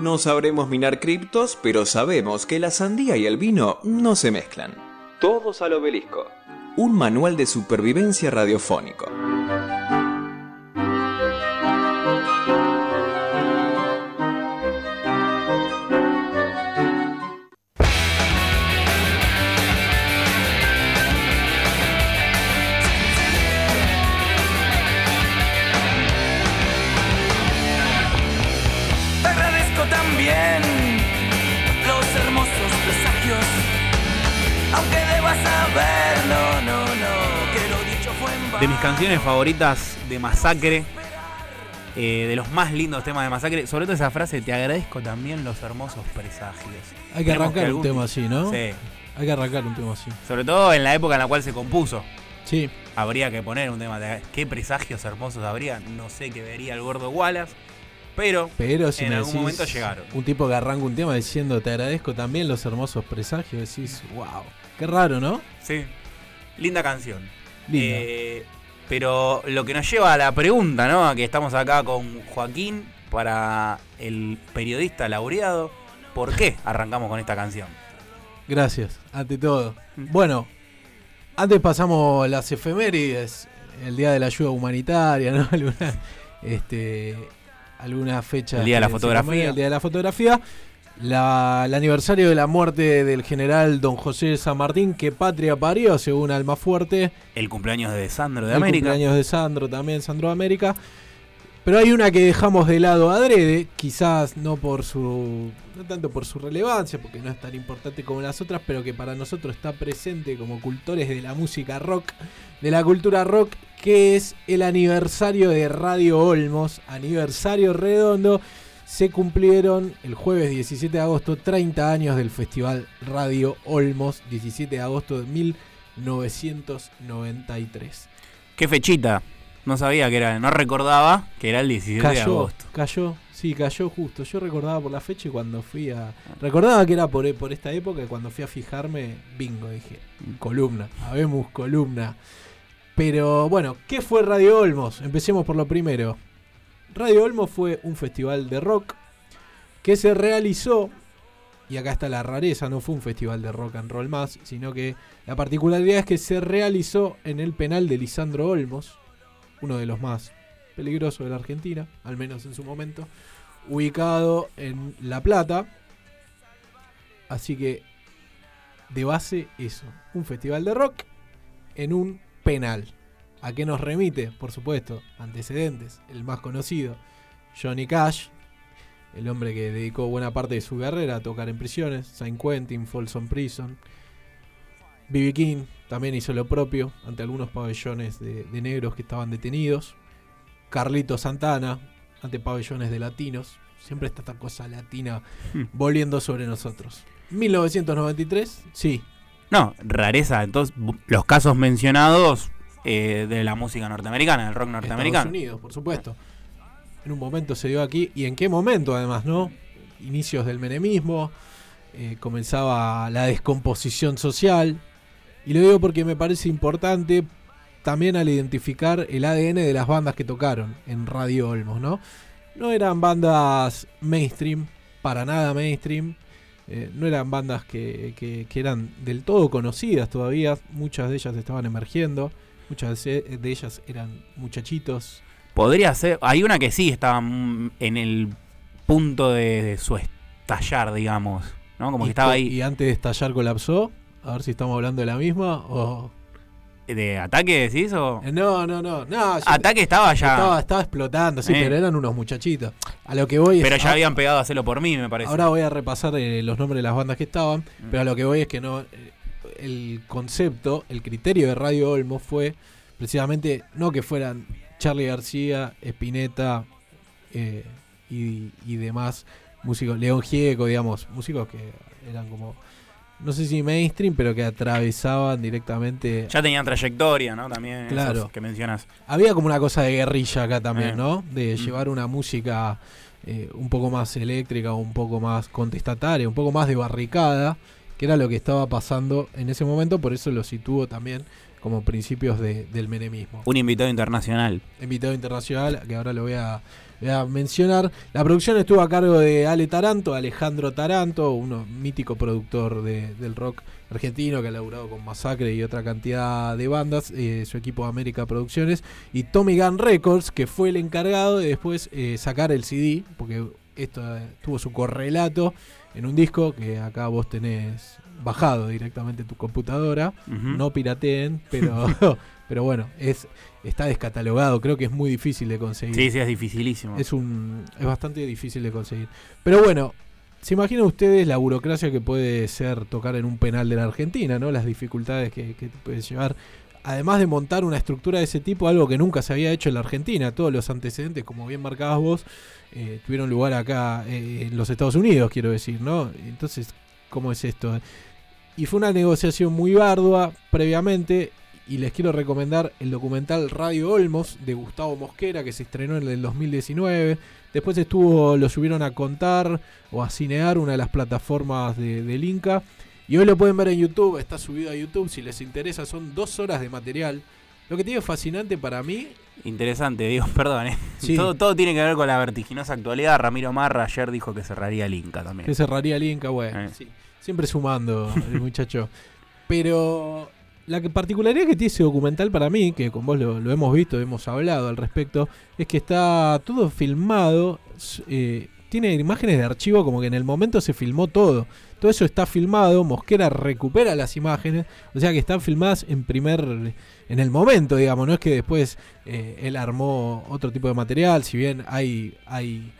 No sabremos minar criptos, pero sabemos que la sandía y el vino no se mezclan. Todos al obelisco. Un manual de supervivencia radiofónico. De mis canciones favoritas de Masacre, eh, de los más lindos temas de Masacre, sobre todo esa frase, te agradezco también los hermosos presagios. Hay que Tenemos arrancar un algún- tema así, ¿no? Sí. Hay que arrancar un tema así. Sobre todo en la época en la cual se compuso. Sí. Habría que poner un tema de qué presagios hermosos habría. No sé qué vería el gordo Wallace. Pero, Pero si en algún momento llegaron. Un tipo que arranca un tema diciendo te agradezco también los hermosos presagios, decís, wow. Qué raro, ¿no? Sí. Linda canción. Eh, pero lo que nos lleva a la pregunta, ¿no? A que estamos acá con Joaquín para el periodista laureado. ¿Por qué arrancamos con esta canción? Gracias, ante todo. Bueno, antes pasamos las efemérides, el día de la ayuda humanitaria, ¿no? Alguna, este, alguna fecha. El día de la fotografía. El día de la fotografía. La- el aniversario de la muerte del general don José San Martín, que patria parió, según Almafuerte. El cumpleaños de Sandro de el América. cumpleaños de Sandro también, Sandro de América. Pero hay una que dejamos de lado adrede, quizás no por su. no tanto por su relevancia, porque no es tan importante como las otras, pero que para nosotros está presente como cultores de la música rock, de la cultura rock, que es el aniversario de Radio Olmos, aniversario redondo. Se cumplieron el jueves 17 de agosto 30 años del Festival Radio Olmos, 17 de agosto de 1993. ¿Qué fechita? No sabía que era, no recordaba que era el 17 de agosto. cayó, sí, cayó justo. Yo recordaba por la fecha y cuando fui a. Recordaba que era por, por esta época y cuando fui a fijarme, bingo, dije, columna, habemos columna. Pero bueno, ¿qué fue Radio Olmos? Empecemos por lo primero. Radio Olmos fue un festival de rock que se realizó, y acá está la rareza, no fue un festival de rock and roll más, sino que la particularidad es que se realizó en el penal de Lisandro Olmos, uno de los más peligrosos de la Argentina, al menos en su momento, ubicado en La Plata. Así que, de base, eso, un festival de rock en un penal. ¿A qué nos remite? Por supuesto, antecedentes, el más conocido, Johnny Cash, el hombre que dedicó buena parte de su carrera a tocar en prisiones, San Quentin, Folsom Prison. B.B. King también hizo lo propio ante algunos pabellones de, de negros que estaban detenidos. Carlito Santana ante pabellones de latinos. Siempre está esta cosa latina Hmm. volviendo sobre nosotros. 1993, sí. No, rareza. Entonces, los casos mencionados eh, de la música norteamericana, del rock Estados norteamericano. Unidos, por supuesto. En un momento se dio aquí. ¿Y en qué momento además, no? Inicios del menemismo. eh, comenzaba la descomposición social. Y lo digo porque me parece importante también al identificar el ADN de las bandas que tocaron en Radio Olmos, ¿no? No eran bandas mainstream, para nada mainstream. eh, no eran bandas que, que- que eran del todo conocidas todavía. Muchas de ellas estaban emergiendo. Muchas de ellas eran muchachitos. Podría ser. Hay una que sí estaba en el punto de, de su estallar, digamos. ¿no? Como que estaba ahí. Y antes de estallar colapsó. A ver si estamos hablando de la misma o... ¿De ataque decís? O... Eh, No, no, no. no ya- Ataque estaba ya. Estaba, estaba explotando, sí, Eh. pero eran unos muchachitos. A lo que voy es- pero ya habían pegado a hacerlo por mí, me parece. Ahora voy a repasar eh, los nombres de las bandas que estaban, Mm. pero a lo que voy es que no. eh, El concepto, el criterio de Radio Olmo fue precisamente no que fueran Charlie García, Spinetta eh, y, y demás músicos, León Gieco, digamos, músicos que eran como, no sé si mainstream, pero que atravesaban directamente. Ya tenían trayectoria, ¿no? También esos Claro. que mencionas. Había como una cosa de guerrilla acá también, Eh. ¿no? De llevar una música eh, un poco más eléctrica, un poco más contestataria, un poco más de barricada, que era lo que estaba pasando en ese momento, por eso lo sitúo también como principios de- del menemismo. Un invitado internacional. Invitado internacional, que ahora lo voy a, voy a mencionar. La producción estuvo a cargo de Ale Taranto, Alejandro Taranto, un mítico productor de- del rock argentino que ha laburado con Masacre y otra cantidad de bandas, eh, su equipo América Producciones, y Tommy Gun Records, que fue el encargado de después eh, sacar el CD, porque esto eh, tuvo su correlato en un disco que acá vos tenés bajado directamente en tu computadora. No pirateen, pero, pero bueno, es está descatalogado. Creo que es muy difícil de conseguir. Sí, sí, es dificilísimo. Es un es bastante difícil de conseguir. Pero bueno, se imaginan ustedes la burocracia que puede ser tocar en un penal de la Argentina, ¿no? Las dificultades que, que te puede llevar. Además de montar una estructura de ese tipo, algo que nunca se había hecho en la Argentina, todos los antecedentes, como bien marcabas vos, eh, tuvieron lugar acá eh, en los Estados Unidos, quiero decir, ¿no? Entonces, ¿cómo es esto? Y fue una negociación muy ardua previamente. Y les quiero recomendar el documental Radio Olmos de Gustavo Mosquera que se estrenó en el 2019. Después estuvo, lo subieron a contar o a cinear una de las plataformas de- del Inca. Y hoy lo pueden ver en YouTube, está subido a YouTube si les interesa. Son dos horas de material. Lo que tiene fascinante para mí Interesante, digo, perdón. ¿eh? Sí. Todo, todo tiene que ver con la vertiginosa actualidad. Ramiro Marra ayer dijo que cerraría el Inca también. Que cerraría el Inca, bueno. Eh. sí. Siempre sumando el muchacho. Pero la particularidad que tiene ese documental para mí, que con vos lo, lo hemos visto, hemos hablado al respecto, es que está todo filmado. eh, tiene imágenes de archivo como que en el momento se filmó todo. Todo eso está filmado, Mosquera recupera las imágenes, o sea que están filmadas en primer, en el momento, digamos, no es que después eh, él armó otro tipo de material, si bien hay, hay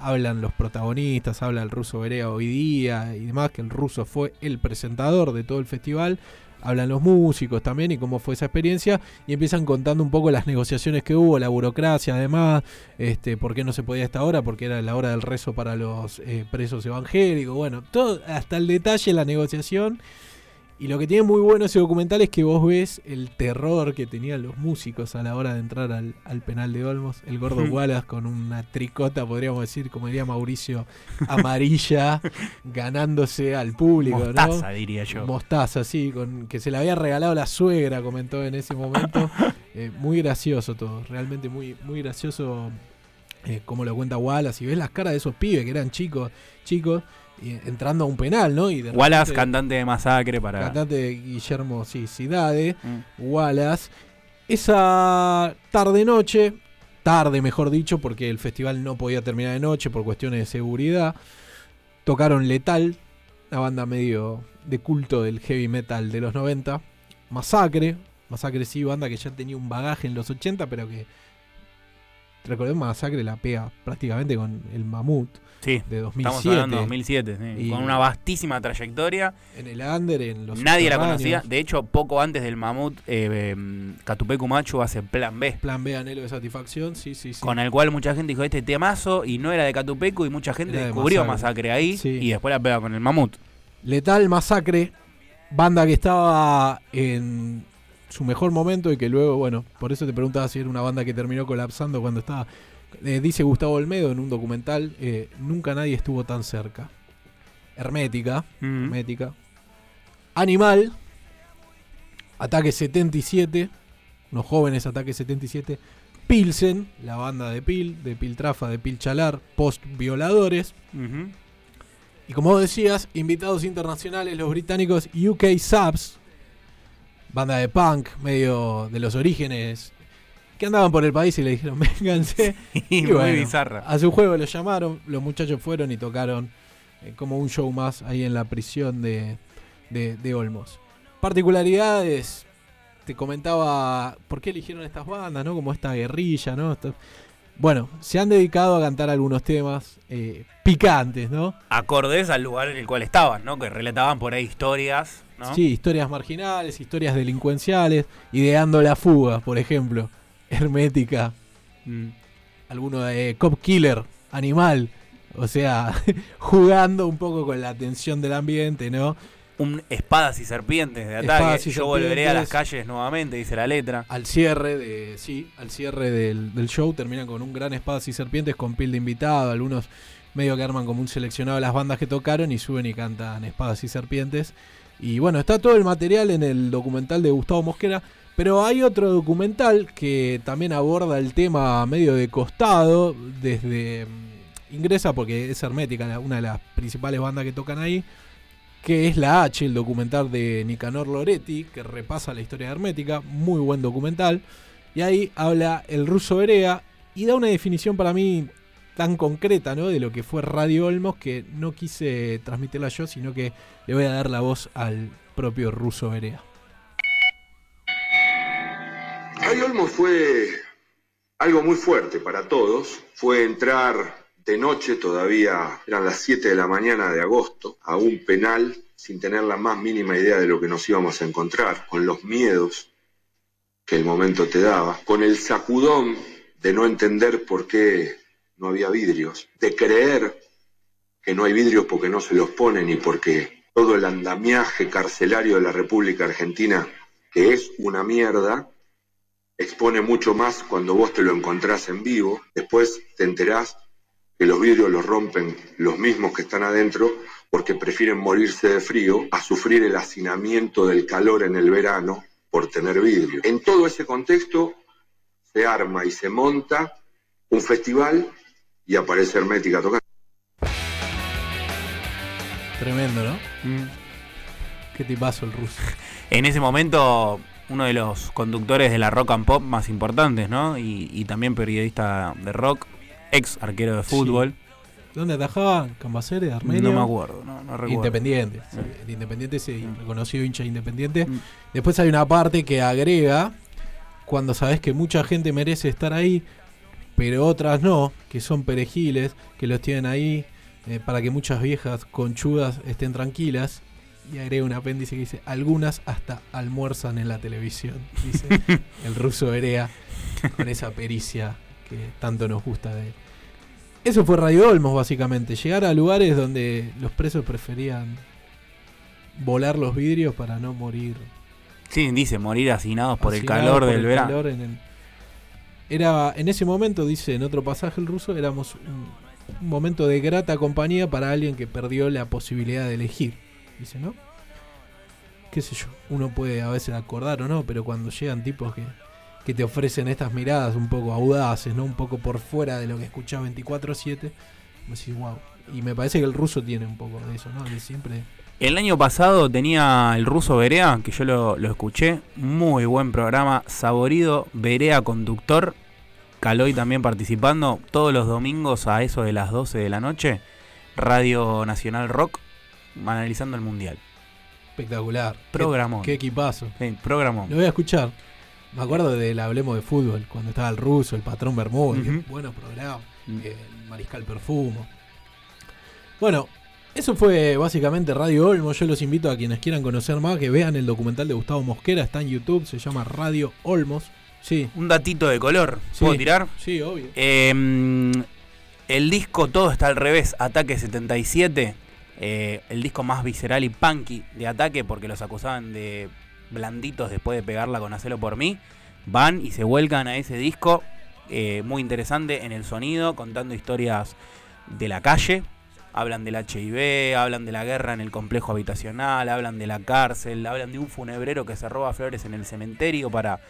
hablan los protagonistas, habla el ruso Berea hoy día y demás, que el ruso fue el presentador de todo el festival. Hablan los músicos también y cómo fue esa experiencia y empiezan contando un poco las negociaciones que hubo, la burocracia además, este, por qué no se podía a esta hora, porque era la hora del rezo para los eh, presos evangélicos, bueno, todo hasta el detalle la negociación. Y lo que tiene muy bueno ese documental es que vos ves el terror que tenían los músicos a la hora de entrar al, al penal de Olmos. El gordo. Wallace con una tricota, podríamos decir, como diría Mauricio, amarilla, ganándose al público, Mostaza, ¿no? diría yo. Mostaza, sí, con, que se le había regalado la suegra, comentó en ese momento. Eh, muy gracioso todo, realmente muy, muy gracioso eh, como lo cuenta Wallace. Y ves las caras de esos pibes que eran chicos, chicos, entrando a un penal, ¿no? Y de Wallace, repente- cantante de Masacre para... cantante de Guillermo sí, Cidade, Mm. Wallace. Esa tarde-noche, tarde mejor dicho, porque el festival no podía terminar de noche por cuestiones de seguridad, tocaron Letal, la banda medio de culto del heavy metal de los 90, Masacre, Masacre sí, banda que ya tenía un bagaje en los 80, pero que recordemos Masacre la pega prácticamente con el Mamut Sí, de estamos 2007. hablando de 2007, sí, Y- con una vastísima trayectoria. En el under, en los Nadie la conocía. De hecho, poco antes del Mamut, eh, eh, Catupecu Machu hace Plan B. Plan B, anhelo de satisfacción, sí, sí, sí. Con el cual mucha gente dijo este temazo y no era de Catupecu y mucha gente Era de descubrió Masacre. Masacre, ahí Sí. y después la pega con el Mamut. Letal Masacre, banda que estaba en su mejor momento y que luego, bueno, por eso te preguntaba si era una banda que terminó colapsando cuando estaba. eh, dice Gustavo Olmedo en un documental, eh, nunca nadie estuvo tan cerca. Hermética, Mm. Hermética. Animal, Ataque 77, unos jóvenes Ataque 77. Pilsen, la banda de Pil, de Piltrafa, de Pil Chalar, post violadores. Y como decías, invitados internacionales, los británicos UK Subs, banda de punk, medio de los orígenes, que andaban por el país y le dijeron, vénganse. Y Y muy bueno, bizarra. A su juego los llamaron, los muchachos fueron y tocaron eh, como un show más ahí en la prisión de, de, de Olmos. Particularidades, te comentaba por qué eligieron estas bandas, ¿no? Como esta guerrilla, ¿no? Esto- bueno, se han dedicado a cantar algunos temas eh, picantes, ¿no? Acordes al lugar en el cual estaban, ¿no? Que relataban por ahí historias, ¿no? Sí, historias marginales, historias delincuenciales, ideando la fuga, por ejemplo. Hermética, Mm. alguno de Cop Killer, Animal. O sea, jugando un poco con la tensión del ambiente, ¿no? Un espadas y serpientes de ataque. Espadas y Yo volveré a las calles nuevamente, dice la letra. Al cierre de. Sí, al cierre del, del show terminan con un gran espadas y serpientes con pil de invitado. Algunos medio que arman como un seleccionado de las bandas que tocaron y suben y cantan espadas y serpientes. Y bueno, está todo el material en el documental de Gustavo Mosquera. Pero hay otro documental que también aborda el tema medio de costado, desde mm, ingresa porque es Hermética, una de las principales bandas que tocan ahí, que es La H, el documental de Nicanor Loretti, que repasa la historia de Hermética, muy buen documental. Y ahí habla el ruso Berea y da una definición para mí tan concreta ¿no? de lo que fue Radio Olmos que no quise transmitirla yo, sino que le voy a dar la voz al propio ruso Berea. Radio Olmos fue algo muy fuerte para todos. Fue entrar de noche, todavía eran las 7 de la mañana de agosto, a un penal sin tener la más mínima idea de lo que nos íbamos a encontrar, con los miedos que el momento te daba, con el sacudón de no entender por qué no había vidrios, de creer que no hay vidrios porque no se los ponen y porque todo el andamiaje carcelario de la República Argentina, que es una mierda, expone mucho más cuando vos te lo encontrás en vivo. Después te enterás que los vidrios los rompen los mismos que están adentro porque prefieren morirse de frío a sufrir el hacinamiento del calor en el verano por tener vidrio. En todo ese contexto se arma y se monta un festival y aparece Hermética tocando. Tremendo, ¿no? Mm. Qué tipazo el ruso. En ese momento, uno de los conductores de la rock and pop más importantes, ¿no? Y, y también periodista de rock, ex arquero de fútbol. ¿Dónde atajaba? ¿Cambaceres? ¿Armenio? No me acuerdo, no, no recuerdo. Independiente. sí, el Independiente es reconocido hincha independiente. Mm. Después hay una parte que agrega cuando sabes que mucha gente merece estar ahí, pero otras no, que son perejiles, que los tienen ahí eh, para que muchas viejas conchudas estén tranquilas. Y agrega un apéndice que dice, algunas hasta almuerzan en la televisión, dice el ruso Berea, con esa pericia que tanto nos gusta de él. Eso fue Radio Olmos, básicamente. Llegar a lugares donde los presos preferían volar los vidrios para no morir Sí, dice morir hacinados por el calor por del el verano. el- Era, en ese momento, dice en otro pasaje el ruso, éramos un, un momento de grata compañía para alguien que perdió la posibilidad de elegir. Dice, ¿no? Qué sé yo, uno puede a veces acordar o no, pero cuando llegan tipos que, que te ofrecen estas miradas un poco audaces, ¿no? Un poco por fuera de lo que escuchás 24-7, vos decís, wow. Y me parece que el ruso tiene un poco de eso, ¿no? De siempre... El año pasado tenía el ruso Berea, que yo lo, lo escuché. Muy buen programa, saborido. Berea conductor. Caloy también participando. Todos los domingos a eso de las 12 de la noche. Radio Nacional Rock. Analizando el mundial. Espectacular. Programón. Qué, qué equipazo. Sí, programón. Lo voy a escuchar. Me acuerdo del Hablemos de Fútbol, cuando estaba el ruso, el patrón Bermúdez. Ujú. qué Buenos programas. Mm. El Mariscal Perfumo. Bueno, eso fue básicamente Radio Olmos. Yo los invito a quienes quieran conocer más que vean el documental de Gustavo Mosquera. Está en YouTube, se llama Radio Olmos. Sí, Un datito de color. ¿Puedo Sí. tirar? sí, obvio. Eh, el disco Todo está al revés, Ataque 77, eh, el disco más visceral y punky de Ataque porque los acusaban de blanditos después de pegarla con Hacelo por mí, van y se vuelcan a ese disco, eh, muy interesante en el sonido, contando historias de la calle, hablan del HIV, hablan de la guerra en el complejo habitacional, hablan de la cárcel, hablan de un funebrero que se roba flores en el cementerio para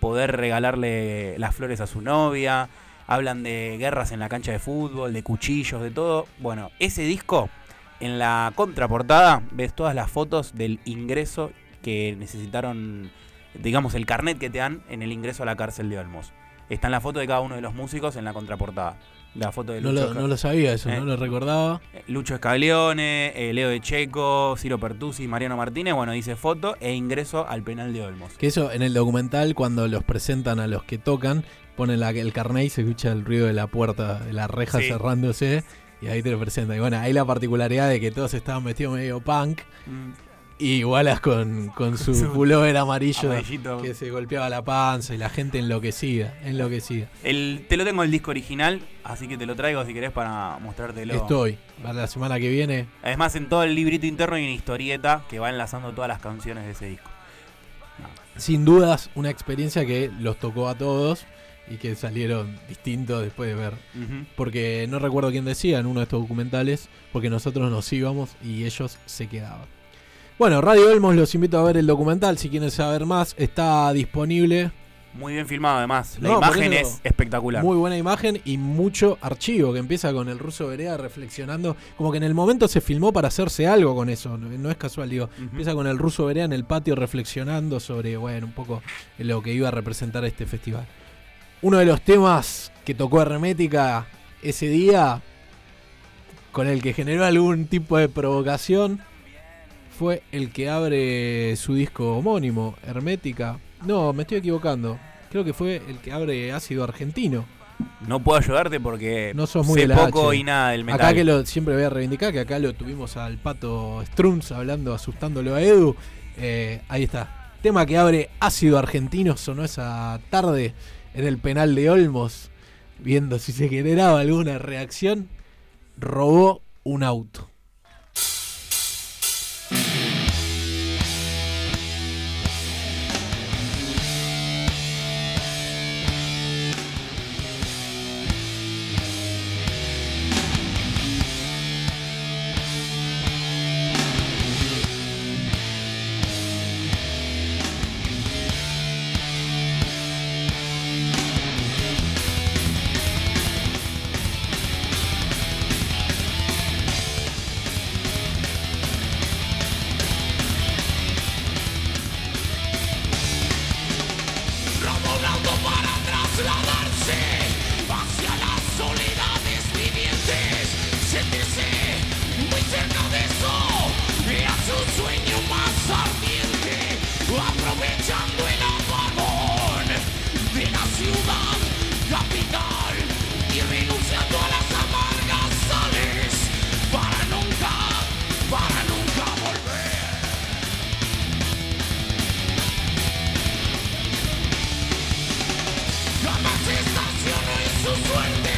poder regalarle las flores a su novia, hablan de guerras en la cancha de fútbol, de cuchillos, de todo. Bueno, ese disco, en la contraportada ves todas las fotos del ingreso que necesitaron, digamos, el carnet que te dan en el ingreso a la cárcel de Olmos. Está en la foto de cada uno de los músicos en la contraportada. La foto de No Lucho, lo, Esca- no lo sabía eso, Eh. no lo recordaba. eh, Lucho Escaglione, eh, Leo de Checo, Ciro Pertusi, Mariano Martínez. Bueno, dice foto e ingreso al penal de Olmos. Que eso en el documental, cuando los presentan a los que tocan, ponen la, el carnet y se escucha el ruido de la puerta, de la reja Sí. cerrándose. Y ahí te lo presentan. Y bueno, ahí la particularidad de que todos estaban vestidos medio punk. Mm, Y igualas con, con su Su pullover amarillo amarillito. que se golpeaba la panza y la gente enloquecida, enloquecida. El, te lo tengo el disco original, así que te lo traigo si querés para mostrártelo. Estoy. Para la semana que viene. Además, en todo el librito interno hay una historieta que va enlazando todas las canciones de ese disco. Sin dudas, una experiencia que los tocó a todos y que salieron distintos después de ver. Porque no recuerdo quién decía en uno de estos documentales, porque nosotros nos íbamos y ellos se quedaban. Bueno, Radio Elmos los invito a ver el documental. Si quieren saber más, está disponible. Muy bien filmado además. La No, imagen es espectacular. Muy buena imagen y mucho archivo que empieza con el ruso Berea reflexionando. Como que en el momento se filmó para hacerse algo con eso. No, no es casual, digo. Empieza con el ruso Berea en el patio reflexionando sobre, bueno, un poco lo que iba a representar este festival. Uno de los temas que tocó Hermética ese día, con el que generó algún tipo de provocación, fue el que abre su disco homónimo, Hermética. No, me estoy equivocando. Creo que fue el que abre Ácido Argentino. No puedo ayudarte porque No sos muy sé poco H. y nada del metal. Acá que lo siempre voy a reivindicar, que acá lo tuvimos al pato Strunz hablando, asustándolo a Edu. Eh, ahí está. Tema que abre Ácido Argentino sonó esa tarde en el penal de Olmos, viendo si se generaba alguna reacción. Robó un auto. En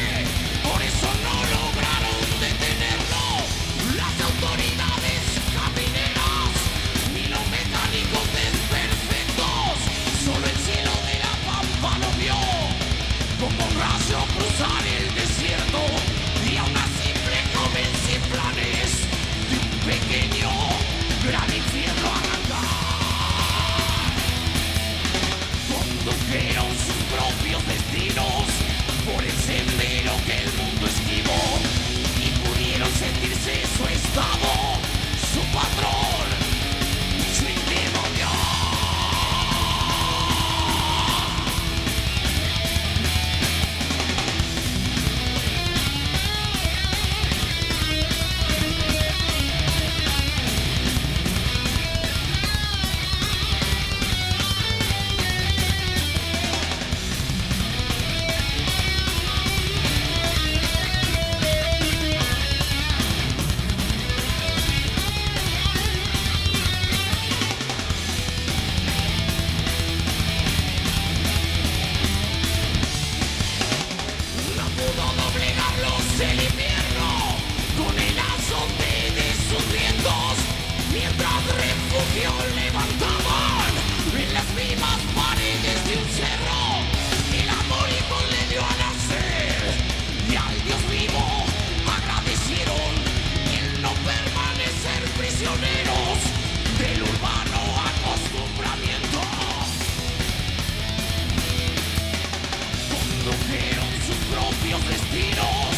destinos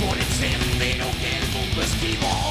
por el sendero que el mundo esquivó